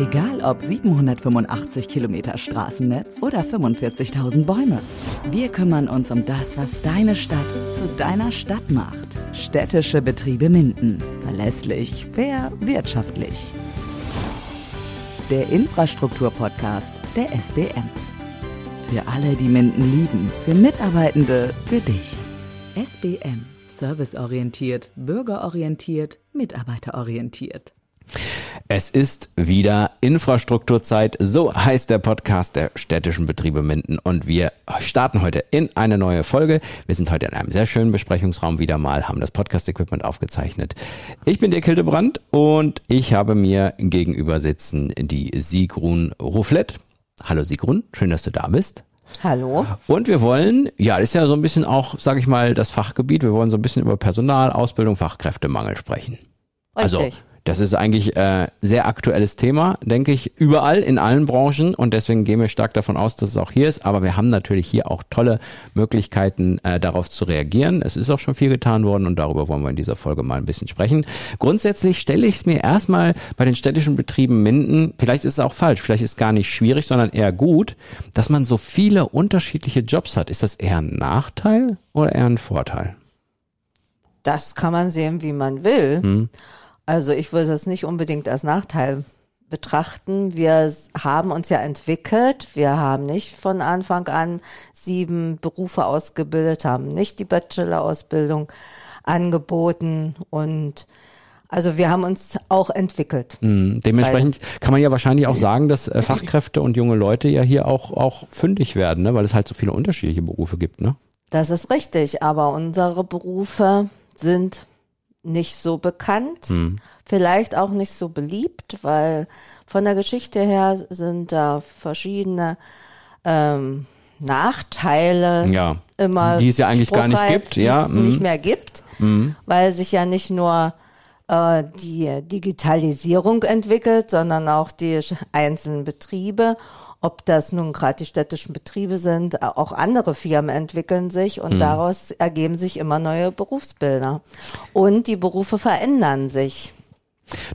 Egal ob 785 Kilometer Straßennetz oder 45.000 Bäume. Wir kümmern uns um das, was deine Stadt zu deiner Stadt macht. Städtische Betriebe Minden. Verlässlich, fair, wirtschaftlich. Der Infrastrukturpodcast der SBM. Für alle, die Minden lieben, für Mitarbeitende, für dich. SBM. Serviceorientiert, bürgerorientiert, mitarbeiterorientiert. Es ist wieder Infrastrukturzeit, so heißt der Podcast der städtischen Betriebe Minden und wir starten heute in eine neue Folge. Wir sind heute in einem sehr schönen Besprechungsraum wieder mal, haben das Podcast-Equipment aufgezeichnet. Ich bin Dirk Hildebrand und ich habe mir gegenüber sitzen die Sigrun Rufflet. Hallo Sigrun, schön, dass du da bist. Hallo. Und wir wollen, ja, das ist ja so ein bisschen auch, sage ich mal, das Fachgebiet. Wir wollen so ein bisschen über Personal, Ausbildung, Fachkräftemangel sprechen. Richtig. Also das ist eigentlich äh, sehr aktuelles Thema, denke ich, überall in allen Branchen und deswegen gehen wir stark davon aus, dass es auch hier ist. Aber wir haben natürlich hier auch tolle Möglichkeiten, äh, darauf zu reagieren. Es ist auch schon viel getan worden und darüber wollen wir in dieser Folge mal ein bisschen sprechen. Grundsätzlich stelle ich es mir erstmal bei den städtischen Betrieben Minden, vielleicht ist es auch falsch, vielleicht ist es gar nicht schwierig, sondern eher gut, dass man so viele unterschiedliche Jobs hat. Ist das eher ein Nachteil oder eher ein Vorteil? Das kann man sehen, wie man will. Hm. Also ich würde das nicht unbedingt als Nachteil betrachten. Wir haben uns ja entwickelt. Wir haben nicht von Anfang an sieben Berufe ausgebildet, haben nicht die Bachelor-Ausbildung angeboten und also wir haben uns auch entwickelt. Mhm. Dementsprechend kann man ja wahrscheinlich auch sagen, dass äh, Fachkräfte und junge Leute ja hier auch, auch fündig werden, ne? weil es halt so viele unterschiedliche Berufe gibt. Ne? Das ist richtig, aber unsere Berufe sind nicht so bekannt, Hm. vielleicht auch nicht so beliebt, weil von der Geschichte her sind da verschiedene ähm, Nachteile Ja. immer Die es ja eigentlich gar nicht gibt, die ja, es mhm. nicht mehr gibt, weil sich ja nicht nur äh, die Digitalisierung entwickelt, sondern auch die einzelnen Betriebe. Ob das nun gerade die städtischen Betriebe sind, auch andere Firmen entwickeln sich Mhm. und daraus ergeben sich immer neue Berufsbilder. Und die Berufe verändern sich.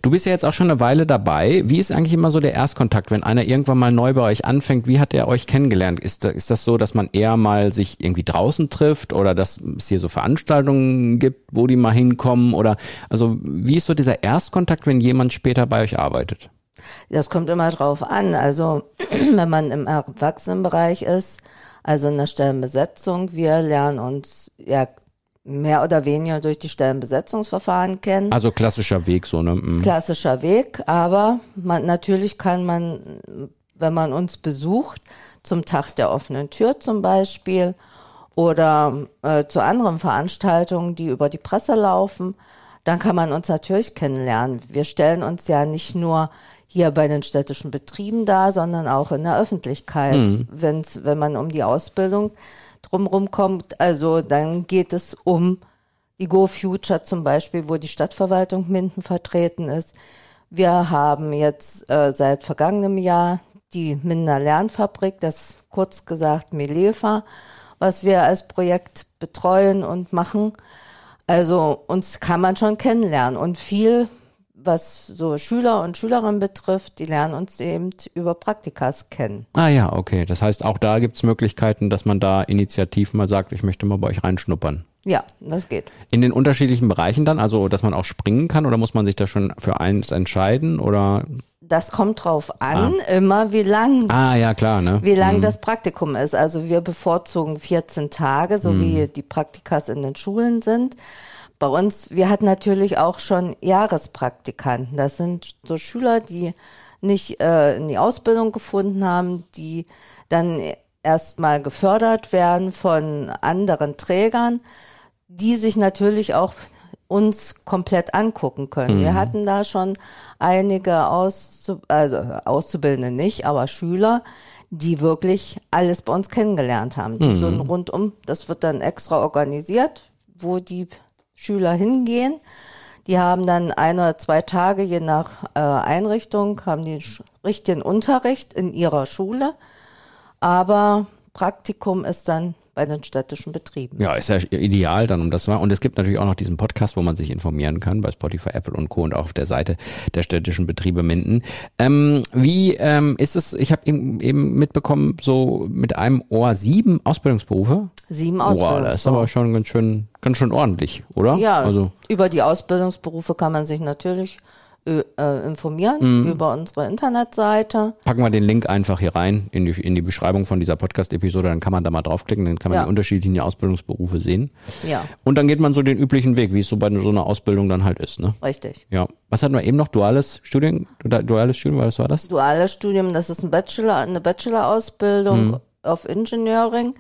Du bist ja jetzt auch schon eine Weile dabei. Wie ist eigentlich immer so der Erstkontakt, wenn einer irgendwann mal neu bei euch anfängt? Wie hat er euch kennengelernt? Ist, ist das so, dass man eher mal sich irgendwie draußen trifft oder dass es hier so Veranstaltungen gibt, wo die mal hinkommen? Oder also wie ist so dieser Erstkontakt, wenn jemand später bei euch arbeitet? Das kommt immer drauf an. Also wenn man im Erwachsenenbereich ist, also in der Stellenbesetzung, wir lernen uns ja mehr oder weniger durch die Stellenbesetzungsverfahren kennen. Also klassischer Weg so, ne? Mhm. Klassischer Weg, aber man, natürlich kann man, wenn man uns besucht, zum Tag der offenen Tür zum Beispiel oder äh, zu anderen Veranstaltungen, die über die Presse laufen, dann kann man uns natürlich kennenlernen. Wir stellen uns ja nicht nur hier bei den städtischen Betrieben dar, sondern auch in der Öffentlichkeit, wenn's, wenn man um die Ausbildung drumherum kommt. Also dann geht es um die Go Future zum Beispiel, wo die Stadtverwaltung Minden vertreten ist. Wir haben jetzt äh, seit vergangenem Jahr die Minder Lernfabrik, das kurz gesagt Melefa, was wir als Projekt betreuen und machen. Also uns kann man schon kennenlernen und viel, was so Schüler und Schülerinnen betrifft, die lernen uns eben über Praktikas kennen. Ah ja, okay. Das heißt, auch da gibt's Möglichkeiten, dass man da initiativ mal sagt, ich möchte mal bei euch reinschnuppern. Ja, das geht. In den unterschiedlichen Bereichen dann, also dass man auch springen kann oder muss man sich da schon für eins entscheiden oder? Das kommt drauf an, immer wie lang Ah ja, klar, ne? wie lang das Praktikum ist. Also wir bevorzugen 14 Tage, so wie die Praktikas in den Schulen sind. Bei uns, wir hatten natürlich auch schon Jahrespraktikanten. Das sind so Schüler, die nicht äh, in die Ausbildung gefunden haben, die dann erstmal gefördert werden von anderen Trägern, die sich natürlich auch uns komplett angucken können. Wir hatten da schon einige Auszu also Auszubildende nicht, aber Schüler, die wirklich alles bei uns kennengelernt haben. Die So ein rundum, das wird dann extra organisiert, wo die Schüler hingehen. Die haben dann ein oder zwei Tage, je nach äh, Einrichtung, haben die richtigen Unterricht in ihrer Schule. Aber Praktikum ist dann bei den städtischen Betrieben. Ja, ist ja ideal dann, um das zu machen. Und es gibt natürlich auch noch diesen Podcast, wo man sich informieren kann, bei Spotify, Apple und Co. und auch auf der Seite der städtischen Betriebe Minden. Ähm, wie ähm, ist es, ich habe eben mitbekommen, so mit einem Ohr sieben Ausbildungsberufe? Sieben Ausbildungsberufe. das ist aber schon ganz schön, ganz schön ordentlich, oder? Ja, Also, über die Ausbildungsberufe kann man sich natürlich äh, äh, informieren, Mhm. über unsere Internetseite. packen wir den Link einfach hier rein in die, in die Beschreibung von dieser Podcast-Episode, dann kann man da mal draufklicken, dann kann man Ja. die unterschiedlichen Ausbildungsberufe sehen. Ja, Und dann geht man so den üblichen Weg, wie es so bei so einer Ausbildung dann halt ist, ne? richtig. Ja. Was hatten wir eben noch? Duales Studien, du- duales Studium, was war das? Duales Studium, das ist ein Bachelor, eine Bachelor-Ausbildung Mhm. auf Engineering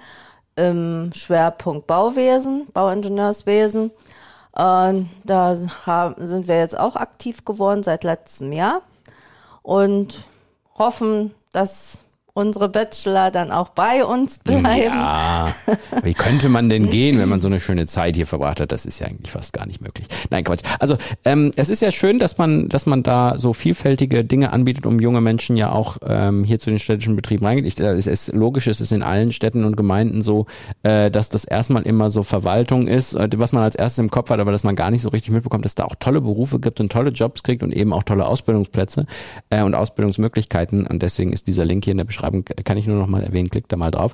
im Schwerpunkt Bauwesen, Bauingenieurswesen. Und da haben, sind wir jetzt auch aktiv geworden seit letztem Jahr und hoffen, dass unsere Bachelor dann auch bei uns bleiben. Ja, wie könnte man denn gehen, wenn man so eine schöne Zeit hier verbracht hat? Das ist ja eigentlich fast gar nicht möglich. Nein, Quatsch. Also ähm, es ist ja schön, dass man, dass man da so vielfältige Dinge anbietet, um junge Menschen ja auch ähm, hier zu den städtischen Betrieben reingeht. Ich, äh, es ist logisch, es ist in allen Städten und Gemeinden so, äh, dass das erstmal immer so Verwaltung ist, äh, was man als erstes im Kopf hat, aber dass man gar nicht so richtig mitbekommt, dass da auch tolle Berufe gibt und tolle Jobs kriegt und eben auch tolle Ausbildungsplätze äh, und Ausbildungsmöglichkeiten. Und deswegen ist dieser Link hier in der Beschreibung, kann ich nur noch mal erwähnen, klickt da mal drauf.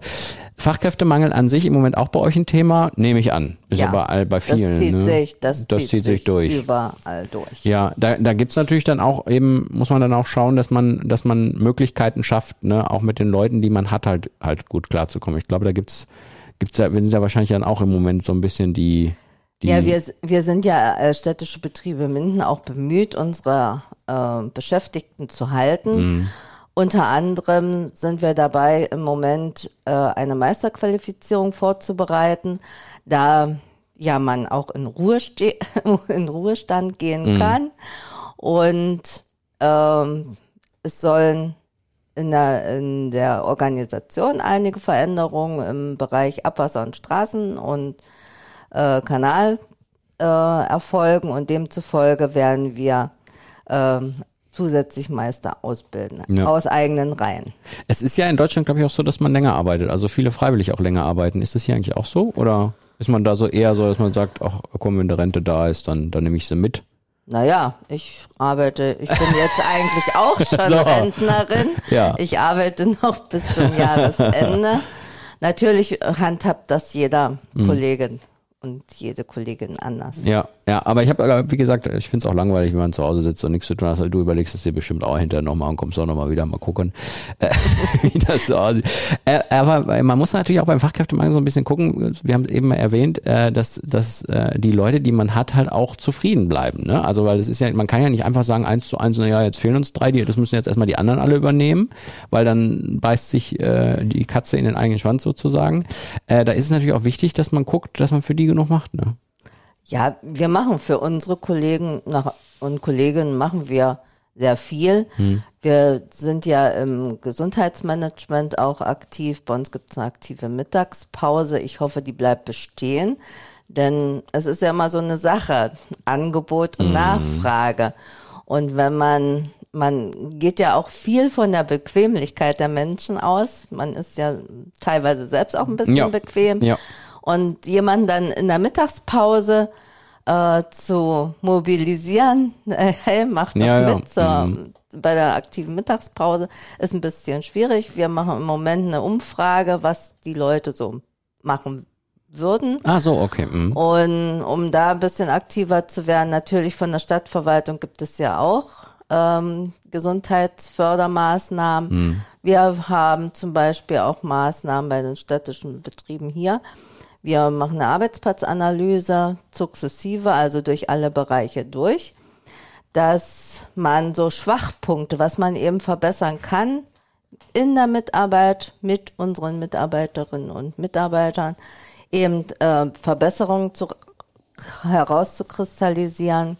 Fachkräftemangel an sich im Moment auch bei euch ein Thema, nehme ich an. Ist Ja, ja bei, bei vielen. das zieht ne? sich, das, das zieht sich durch. überall durch. Ja, da, da gibt's natürlich dann auch eben, muss man dann auch schauen, dass man, dass man Möglichkeiten schafft, ne, auch mit den Leuten, die man hat, halt, halt gut klarzukommen. Ich glaube, da gibt's, gibt's ja, wir sind ja wahrscheinlich dann auch im Moment so ein bisschen die, Ja, wir, wir sind ja äh, städtische Betriebe Minden auch bemüht, unsere äh, Beschäftigten zu halten. Unter anderem sind wir dabei, im Moment äh, eine Meisterqualifizierung vorzubereiten, da ja man auch in, Ruheste in Ruhestand gehen kann. Und ähm, es sollen in der, in der Organisation einige Veränderungen im Bereich Abwasser und Straßen und äh, Kanal äh, erfolgen und demzufolge werden wir ähm, zusätzlich Meister ausbilden Ja. aus eigenen Reihen. Es ist ja in Deutschland, glaube ich, auch so, dass man länger arbeitet. Also viele freiwillig auch länger arbeiten. Ist das hier eigentlich auch so? Oder ist man da so eher so, dass man sagt, ach komm, wenn die Rente da ist, dann, dann nehme ich sie mit? Naja, ich arbeite, ich bin jetzt eigentlich auch schon So. Rentnerin. Ja. Ich arbeite noch bis zum Jahresende. Natürlich handhabt das jeder Mhm. Kollege und jede Kollegin anders. Ja, ja, aber ich habe, wie gesagt, ich finde es auch langweilig, wenn man zu Hause sitzt und nichts zu tun hat. Also du überlegst es dir bestimmt auch hinterher nochmal und kommst auch nochmal wieder mal gucken, äh, wie das so aussieht. Äh, aber man muss natürlich auch beim Fachkräftemangel so ein bisschen gucken. Wir haben eben erwähnt, äh, dass, dass äh, die Leute, die man hat, halt auch zufrieden bleiben. Ne? Also weil es ist ja, man kann ja nicht einfach sagen, eins zu eins, naja, jetzt fehlen uns drei, die, das müssen jetzt erstmal die anderen alle übernehmen, weil dann beißt sich äh, die Katze in den eigenen Schwanz sozusagen. Äh, da ist es natürlich auch wichtig, dass man guckt, dass man für die genug macht. Ne? Ja, wir machen für unsere Kollegen und Kolleginnen machen wir sehr viel. Wir sind ja im Gesundheitsmanagement auch aktiv. Bei uns gibt es eine aktive Mittagspause. Ich hoffe, die bleibt bestehen. Denn es ist ja immer so eine Sache, Angebot und Nachfrage. Und wenn man, man geht ja auch viel von der Bequemlichkeit der Menschen aus. Man ist ja teilweise selbst auch ein bisschen Ja. bequem. Ja. Und jemanden dann in der Mittagspause äh, zu mobilisieren, äh, hey, mach doch Ja, ja. mit zur, bei der aktiven Mittagspause, ist ein bisschen schwierig. Wir machen im Moment eine Umfrage, was die Leute so machen würden. Ah, so, okay. Mhm. Und um da ein bisschen aktiver zu werden, natürlich von der Stadtverwaltung gibt es ja auch ähm, Gesundheitsfördermaßnahmen. Wir haben zum Beispiel auch Maßnahmen bei den städtischen Betrieben hier. Wir machen eine Arbeitsplatzanalyse sukzessive, also durch alle Bereiche durch, dass man so Schwachpunkte, was man eben verbessern kann, in der Mitarbeit mit unseren Mitarbeiterinnen und Mitarbeitern eben äh, Verbesserungen zu, herauszukristallisieren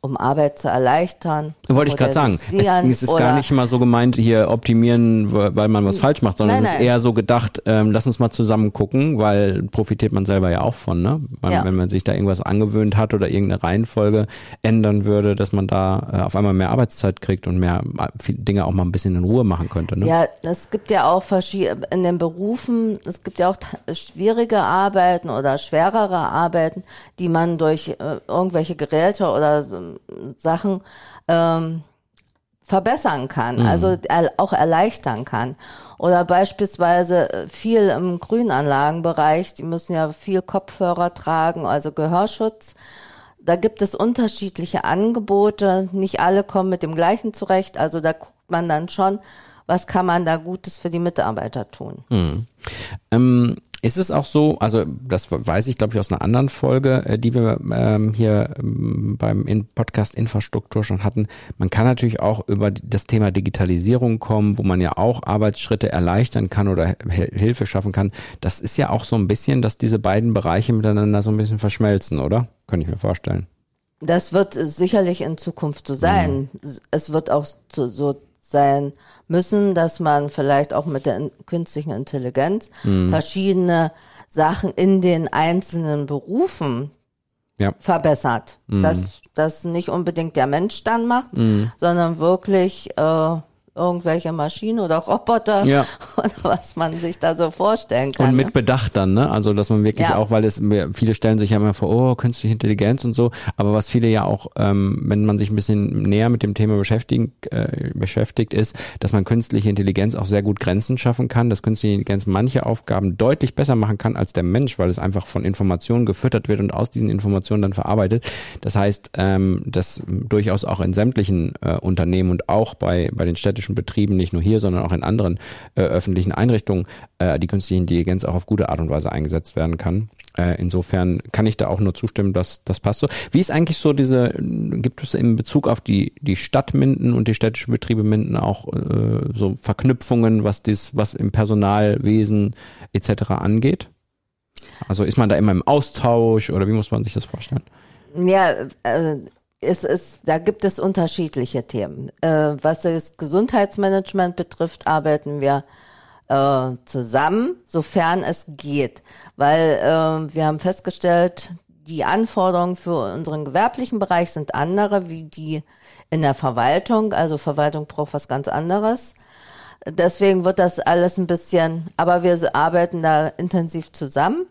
um Arbeit zu erleichtern. Wollte ich gerade sagen. Es, ist gar nicht mal so gemeint, hier optimieren, weil man was falsch macht, sondern Nein, es ist eher so gedacht, ähm, lass uns mal zusammen gucken, weil profitiert man selber ja auch von, ne? Man, Ja. Wenn man sich da irgendwas angewöhnt hat oder irgendeine Reihenfolge ändern würde, dass man da äh, auf einmal mehr Arbeitszeit kriegt und mehr äh, Dinge auch mal ein bisschen in Ruhe machen könnte, ne? Ja, es gibt ja auch verschiedene, in den Berufen, es gibt ja auch schwierige Arbeiten oder schwerere Arbeiten, die man durch äh, irgendwelche Geräte oder ähm, Sachen ähm, verbessern kann, also er, auch erleichtern kann. Oder beispielsweise äh, viel im Grünanlagenbereich, die müssen ja viel Kopfhörer tragen, also Gehörschutz. Da gibt es unterschiedliche Angebote. Nicht alle kommen mit dem gleichen zurecht. Also da guckt man dann schon, was kann man da Gutes für die Mitarbeiter tun. Ähm, ist es auch so, also das weiß ich, glaube ich, aus einer anderen Folge, äh, die wir ähm, hier ähm, beim Podcast Infrastruktur schon hatten. Man kann natürlich auch über das Thema Digitalisierung kommen, wo man ja auch Arbeitsschritte erleichtern kann oder Hil- Hilfe schaffen kann. Das ist ja auch so ein bisschen, dass diese beiden Bereiche miteinander so ein bisschen verschmelzen, oder? Könnte ich mir vorstellen. Das wird sicherlich in Zukunft so sein. Es wird auch so, so sein müssen, dass man vielleicht auch mit der in- künstlichen Intelligenz verschiedene Sachen in den einzelnen Berufen Ja. verbessert. Dass das nicht unbedingt der Mensch dann macht, sondern wirklich äh, irgendwelche Maschinen oder Roboter Ja. oder was man sich da so vorstellen kann. Und mit ne? Bedacht dann, ne? Also, dass man wirklich Ja. auch, weil es viele stellen sich ja immer vor, oh, künstliche Intelligenz und so, aber was viele ja auch, ähm, wenn man sich ein bisschen näher mit dem Thema beschäftigen, äh, beschäftigt, ist, dass man künstliche Intelligenz auch sehr gut Grenzen schaffen kann, dass künstliche Intelligenz manche Aufgaben deutlich besser machen kann als der Mensch, weil es einfach von Informationen gefüttert wird und aus diesen Informationen dann verarbeitet. Das heißt, ähm, dass durchaus auch in sämtlichen äh, Unternehmen und auch bei, bei den städtischen Betrieben, nicht nur hier, sondern auch in anderen äh, öffentlichen Einrichtungen, äh, die künstliche Intelligenz auch auf gute Art und Weise eingesetzt werden kann. Äh, insofern kann ich da auch nur zustimmen, dass das passt so. Wie ist eigentlich so diese, gibt es in Bezug auf die, die Stadt Minden und die städtischen Betriebe Minden auch äh, so Verknüpfungen, was dies, was im Personalwesen etc. angeht? Also ist man da immer im Austausch oder wie muss man sich das vorstellen? Ja, äh, es ist, da gibt es unterschiedliche Themen. Äh, was das Gesundheitsmanagement betrifft, arbeiten wir äh, zusammen, sofern es geht, weil äh, wir haben festgestellt, die Anforderungen für unseren gewerblichen Bereich sind andere wie die in der Verwaltung. Also Verwaltung braucht was ganz anderes. Deswegen wird das alles ein bisschen, aber wir arbeiten da intensiv zusammen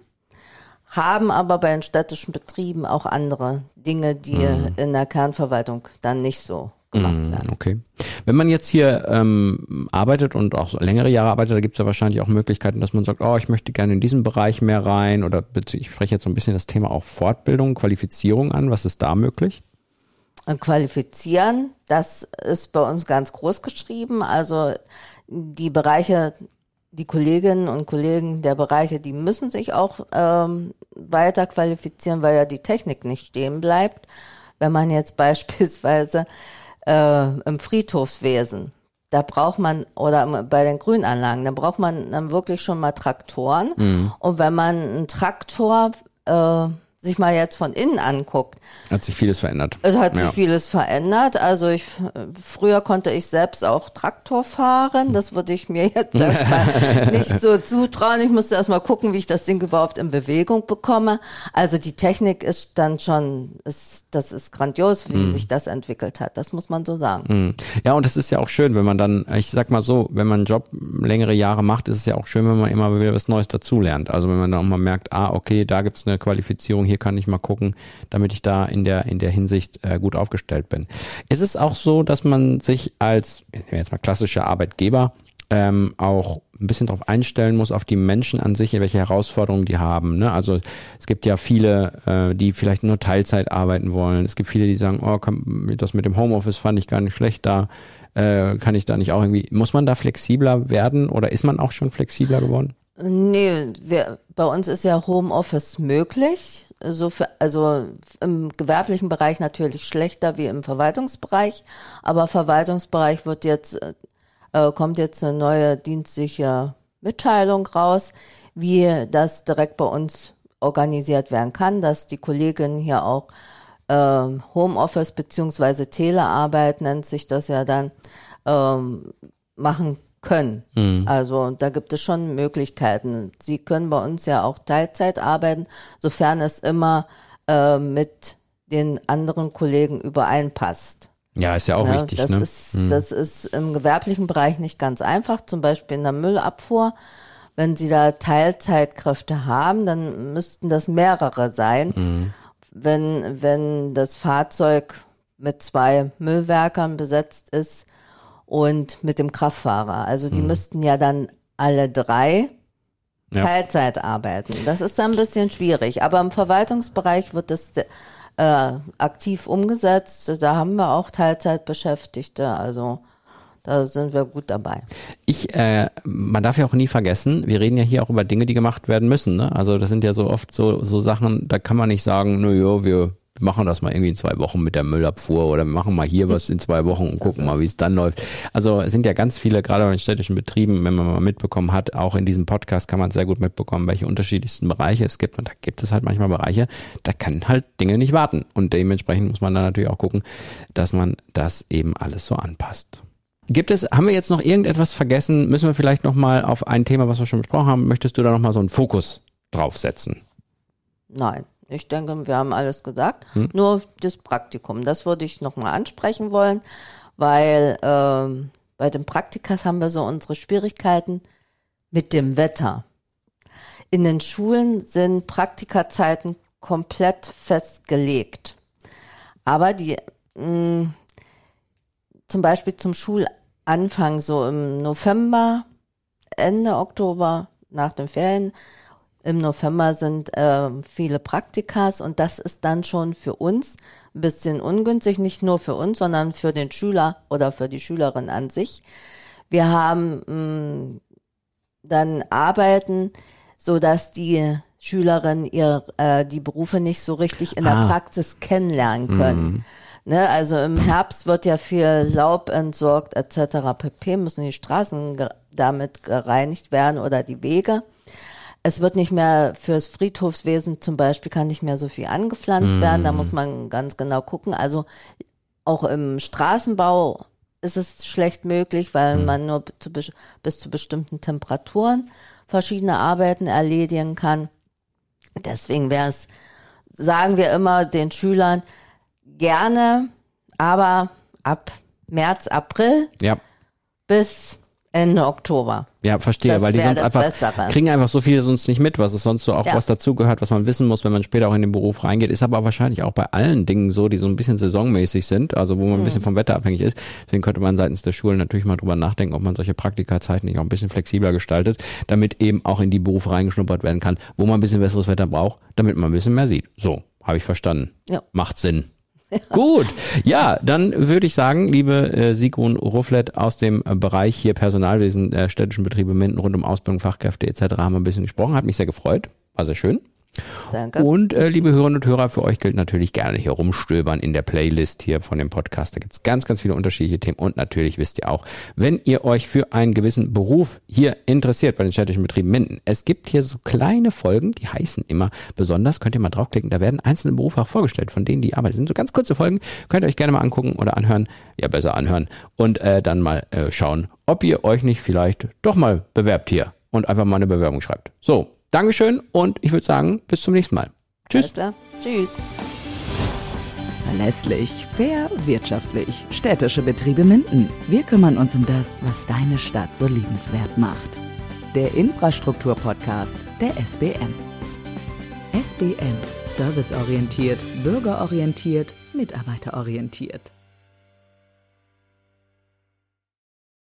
haben aber bei den städtischen Betrieben auch andere Dinge, die in der Kernverwaltung dann nicht so gemacht werden. Okay. Wenn man jetzt hier ähm, arbeitet und auch längere Jahre arbeitet, da gibt es ja wahrscheinlich auch Möglichkeiten, dass man sagt, oh, ich möchte gerne in diesen Bereich mehr rein oder ich spreche jetzt so ein bisschen das Thema auch Fortbildung, Qualifizierung an. Was ist da möglich? Und qualifizieren, das ist bei uns ganz groß geschrieben. Also die Bereiche, die Kolleginnen und Kollegen der Bereiche, die müssen sich auch ähm, weiter qualifizieren, weil ja die Technik nicht stehen bleibt. Wenn man jetzt beispielsweise äh, im Friedhofswesen, da braucht man, oder bei den Grünanlagen, da braucht man dann wirklich schon mal Traktoren. Und wenn man einen Traktor äh, sich mal jetzt von innen anguckt, Hat sich vieles verändert. es hat sich Ja. vieles verändert. Also ich früher konnte ich selbst auch Traktor fahren. Das würde ich mir jetzt erstmal nicht so zutrauen. Ich musste erstmal gucken, wie ich das Ding überhaupt in Bewegung bekomme. Also die Technik ist dann schon, ist, das ist grandios, wie sich das entwickelt hat. Das muss man so sagen. Mhm. Ja, und das ist ja auch schön, wenn man dann, ich sag mal so, wenn man einen Job längere Jahre macht, ist es ja auch schön, wenn man immer wieder was Neues dazulernt. Also wenn man dann auch mal merkt, ah, okay, da gibt's eine Qualifizierung, hier kann ich mal gucken, damit ich da in der, in der Hinsicht äh, gut aufgestellt bin. Ist es auch so, dass man sich als, jetzt mal klassischer Arbeitgeber, ähm, auch ein bisschen darauf einstellen muss, auf die Menschen an sich, welche Herausforderungen die haben. Ne? Also es gibt ja viele, äh, die vielleicht nur Teilzeit arbeiten wollen. Es gibt viele, die sagen, oh, komm, das mit dem Homeoffice fand ich gar nicht schlecht da. Äh, kann ich da nicht auch irgendwie, muss man da flexibler werden oder ist man auch schon flexibler geworden? Nee, wir, bei uns ist ja Homeoffice möglich. So für, also im gewerblichen Bereich natürlich schlechter wie im Verwaltungsbereich, aber Verwaltungsbereich wird jetzt äh, kommt jetzt eine neue dienstliche Mitteilung raus, wie das direkt bei uns organisiert werden kann, dass die Kolleginnen hier auch ähm, Homeoffice beziehungsweise Telearbeit nennt sich das ja dann, ähm, machen können. Also da gibt es schon Möglichkeiten. Sie können bei uns ja auch Teilzeit arbeiten, sofern es immer äh, mit den anderen Kollegen übereinpasst. Ja, ist ja auch Ne, wichtig, das ne? Ist, Das ist im gewerblichen Bereich nicht ganz einfach, zum Beispiel in der Müllabfuhr. Wenn Sie da Teilzeitkräfte haben, dann müssten das mehrere sein. Mhm. Wenn, wenn das Fahrzeug mit zwei Müllwerkern besetzt ist und mit dem Kraftfahrer. Also Mhm. die müssten ja dann alle drei Ja. Teilzeit arbeiten. Das ist dann ein bisschen schwierig. Aber im Verwaltungsbereich wird das äh, aktiv umgesetzt. Da haben wir auch Teilzeitbeschäftigte. Also da sind wir gut dabei. Ich, äh, man darf ja auch nie vergessen, wir reden ja hier auch über Dinge, die gemacht werden müssen. Ne? Also das sind ja so oft so, so Sachen, da kann man nicht sagen, na ja, wir machen das mal irgendwie in zwei Wochen mit der Müllabfuhr oder wir machen mal hier was in zwei Wochen und gucken mal, wie es dann läuft. Also es sind ja ganz viele, gerade bei den städtischen Betrieben, wenn man mal mitbekommen hat, auch in diesem Podcast kann man sehr gut mitbekommen, welche unterschiedlichsten Bereiche es gibt. Und da gibt es halt manchmal Bereiche, da kann halt Dinge nicht warten. Und dementsprechend muss man dann natürlich auch gucken, dass man das eben alles so anpasst. Gibt es, haben wir jetzt noch irgendetwas vergessen? Müssen wir vielleicht noch mal auf ein Thema, was wir schon besprochen haben, möchtest du da noch mal so einen Fokus draufsetzen? Nein, ich denke, wir haben alles gesagt. Hm. Nur das Praktikum, das würde ich nochmal ansprechen wollen, weil ähm, bei den Praktikas haben wir so unsere Schwierigkeiten mit dem Wetter. In den Schulen sind Praktikazeiten komplett festgelegt. Aber die, mh, zum Beispiel zum Schulanfang, so im November, Ende Oktober, nach den Ferien, im November sind äh, viele Praktikas und das ist dann schon für uns ein bisschen ungünstig, nicht nur für uns, sondern für den Schüler oder für die Schülerin an sich. Wir haben mh, dann Arbeiten, so dass die Schülerinnen ihr äh, die Berufe nicht so richtig in der Ah. Praxis kennenlernen können. Ne, also im Herbst wird ja viel Laub entsorgt etc. pp. müssen die Straßen ge damit gereinigt werden oder die Wege. Es wird nicht mehr fürs Friedhofswesen zum Beispiel kann nicht mehr so viel angepflanzt werden. Da muss man ganz genau gucken. Also auch im Straßenbau ist es schlecht möglich, weil man nur zu, bis zu bestimmten Temperaturen verschiedene Arbeiten erledigen kann. Deswegen wäre es, sagen wir immer den Schülern, gerne, aber ab März, April Ja. bis Ende Oktober. Ja, verstehe, Das weil die sonst einfach Bessere. kriegen einfach so viel sonst nicht mit, was es sonst so auch Ja. was dazugehört, was man wissen muss, wenn man später auch in den Beruf reingeht, ist aber wahrscheinlich auch bei allen Dingen so, die so ein bisschen saisonmäßig sind, also wo man ein Mhm. bisschen vom Wetter abhängig ist. Deswegen könnte man seitens der Schulen natürlich mal drüber nachdenken, ob man solche Praktikazeiten nicht auch ein bisschen flexibler gestaltet, damit eben auch in die Berufe reingeschnuppert werden kann, wo man ein bisschen besseres Wetter braucht, damit man ein bisschen mehr sieht. So, habe ich verstanden. Ja. Macht Sinn. Gut, ja, dann würde ich sagen, liebe äh, Sigrun Rufflet aus dem äh, Bereich hier Personalwesen der städtischen Betriebe Minden rund um Ausbildung, Fachkräfte etc. haben wir ein bisschen gesprochen, hat mich sehr gefreut, war sehr schön. Danke. Und äh, liebe Hörerinnen und Hörer, für euch gilt natürlich gerne hier rumstöbern in der Playlist hier von dem Podcast. Da gibt's ganz, ganz viele unterschiedliche Themen. Und natürlich wisst ihr auch, wenn ihr euch für einen gewissen Beruf hier interessiert bei den städtischen Betrieben Minden, es gibt hier so kleine Folgen, die heißen immer besonders, könnt ihr mal draufklicken, da werden einzelne Berufe auch vorgestellt, von denen die arbeiten. Das sind so ganz kurze Folgen, könnt ihr euch gerne mal angucken oder anhören, ja besser anhören und äh, dann mal äh, schauen, ob ihr euch nicht vielleicht doch mal bewerbt hier und einfach mal eine Bewerbung schreibt. So, Dankeschön und ich würde sagen, bis zum nächsten Mal. Tschüss. Alles klar. Tschüss. Verlässlich, fair, wirtschaftlich. Städtische Betriebe Minden. Wir kümmern uns um das, was deine Stadt so liebenswert macht. Der Infrastruktur-Podcast der SBM. SBM. Serviceorientiert, bürgerorientiert, mitarbeiterorientiert.